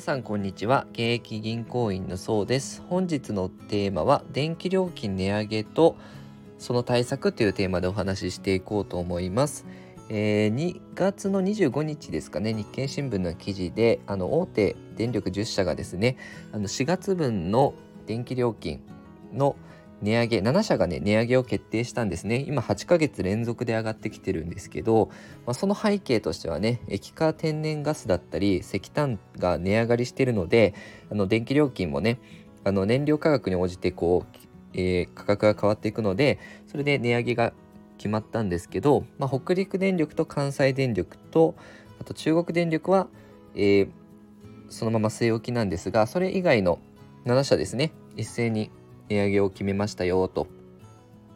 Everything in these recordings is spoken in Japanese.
皆さんこんにちは。現役銀行員のそうです。本日のテーマは電気料金値上げとその対策というテーマでお話ししていこうと思います、えー、2月の25日ですかね日経新聞の記事であの大手電力10社がですねあの4月分の電気料金の値上げ7社がね値上げを決定したんですね。今8ヶ月連続で上がってきてるんですけど、まあ、その背景としてはね液化天然ガスだったり石炭が値上がりしてるのであの電気料金もねあの燃料価格に応じてこう、えー、価格が変わっていくのでそれで値上げが決まったんですけど、まあ、北陸電力と関西電力とあと中国電力は、えー、そのまま据え置きなんですがそれ以外の7社ですね一斉に値上げを決めましたよと。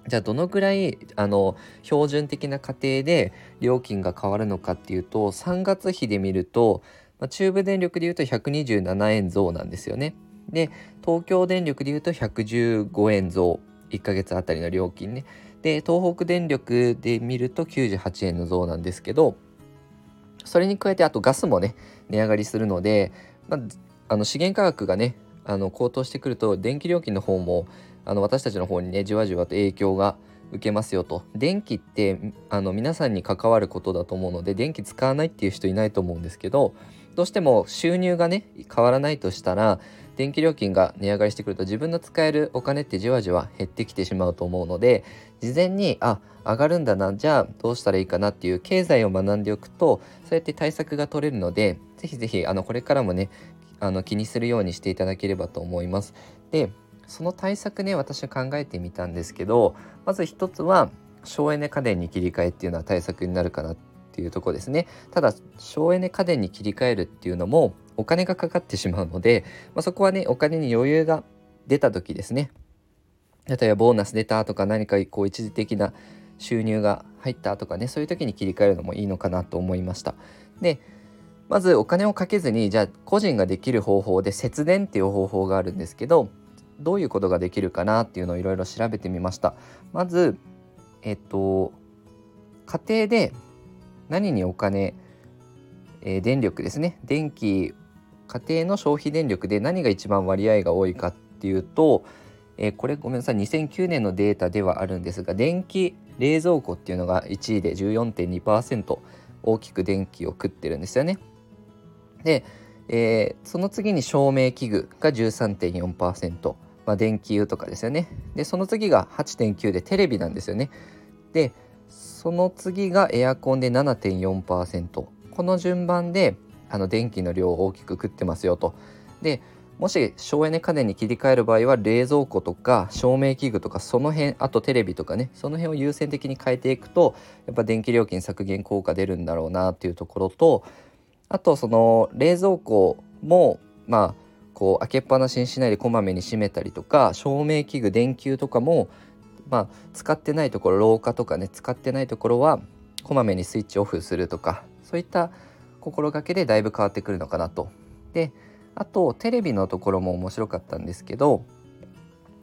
じゃあどのぐらいあの標準的な家庭で料金が変わるのかっていうと3月比で見ると、まあ、中部電力でいうと127円増なんですよね。で東京電力でいうと115円増1ヶ月あたりの料金ね。で東北電力で見ると98円の増なんですけどそれに加えてあとガスもね値上がりするので、まあ、あの資源価格がねあの高騰してくると電気料金の方もあの私たちの方にねじわじわと影響が受けますよと。電気ってあの皆さんに関わることだと思うので電気使わないっていう人いないと思うんですけどどうしても収入がね変わらないとしたら電気料金が値上がりしてくると自分の使えるお金ってじわじわ減ってきてしまうと思うので事前にあ上がるんだなじゃあどうしたらいいかなっていう経済を学んでおくとそうやって対策が取れるのでぜひぜひこれからもねあの気にするようにしていただければと思います。でその対策ね私は考えてみたんですけどまず一つは省エネ家電に切り替えっていうのは対策になるかなっていうとこですね。ただ省エネ家電に切り替えるっていうのもお金がかかってしまうので、まあ、そこはねお金に余裕が出た時ですね。例えばボーナス出たとか何かこう一時的な収入が入ったとかねそういう時に切り替えるのもいいのかなと思いました。でまずお金をかけずにじゃあ個人ができる方法で節電っていう方法があるんですけどどういうことができるかなっていうのをいろいろ調べてみました。まずえっと家庭で何にお金、えー、電力ですね。電気家庭の消費電力で何が一番割合が多いかっていうと、えー、これごめんなさい。2009年のデータではあるんですが電気冷蔵庫っていうのが1位で14.2%大きく電気を食ってるんですよね。で、えー、その次に照明器具が13.4%、まあ、電気油とかですよね。でその次が8.9でテレビなんですよね。でその次がエアコンで7.4%この順番であの電気の量を大きく食ってますよと。でもし省エネ家電に切り替える場合は冷蔵庫とか照明器具とかその辺あとテレビとかねその辺を優先的に変えていくとやっぱ電気料金削減効果出るんだろうなっていうところとあとその冷蔵庫もまあこう開けっぱなしにしないでこまめに閉めたりとか照明器具電球とかもまあ使ってないところ廊下とかね使ってないところはこまめにスイッチオフするとかそういった心がけでだいぶ変わってくるのかなと。であとテレビのところも面白かったんですけど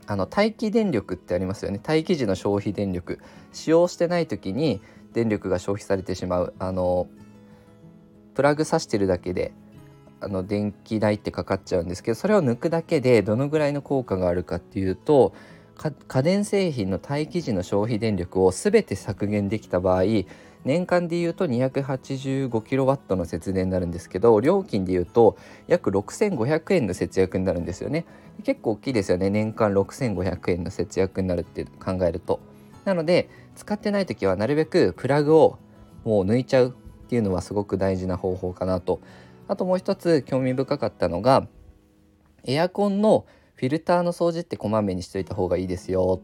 あの待機電力ってありますよね。待機時の消費電力。使用してない時に電力が消費されてしまう。あのプラグ挿してるだけであの電気代ってかかっちゃうんですけどそれを抜くだけでどのぐらいの効果があるかっていうと家電製品の待機時の消費電力を全て削減できた場合年間でいうと 285kW の節電になるんですけど料金でいうと約6500円の節約になるんですよね。結構大きいですよね。年間6500円の節約になるって考えると。なので使ってない時はなるべくプラグをもう抜いちゃう。っていうのはすごく大事な方法かなとあともう一つ興味深かったのがエアコンのフィルターの掃除ってこまめにしといた方がいいですよ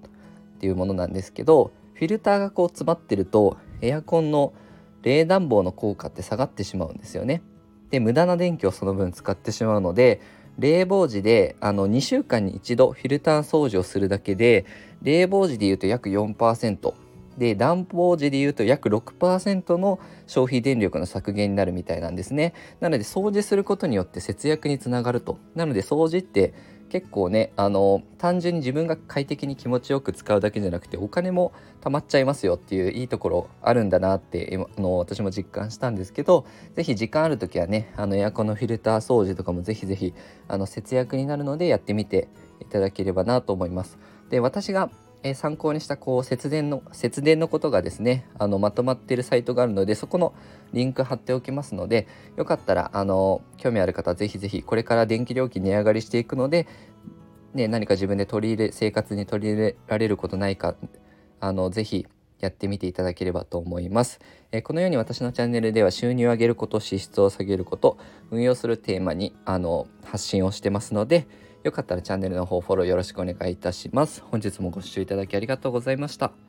っていうものなんですけどフィルターがこう詰まってるとエアコンの冷暖房の効果って下がってしまうんですよね。で無駄な電気をその分使ってしまうので冷房時であの2週間に1度フィルター掃除をするだけで冷房時でいうと約4%で暖房時でいうと約6%の消費電力の削減になるみたいなんですねなので掃除することによって節約につながるとなので掃除って結構ねあの単純に自分が快適に気持ちよく使うだけじゃなくてお金も貯まっちゃいますよっていういいところあるんだなってあの私も実感したんですけど是非時間ある時はねあのエアコンのフィルター掃除とかも是非是非あの節約になるのでやってみていただければなと思います。で私がえ参考にしたこう節電の節電のことがですねあのまとまっているサイトがあるのでそこのリンク貼っておきますのでよかったらあの興味ある方ぜひぜひこれから電気料金値上がりしていくので、ね、何か自分で取り入れ生活に取り入れられることないかあのぜひやってみていただければと思います、えこのように私のチャンネルでは収入を上げること支出を下げること運用するテーマにあの発信をしてますのでよかったらチャンネルの方フォローよろしくお願いいたします。本日もご視聴いただきありがとうございました。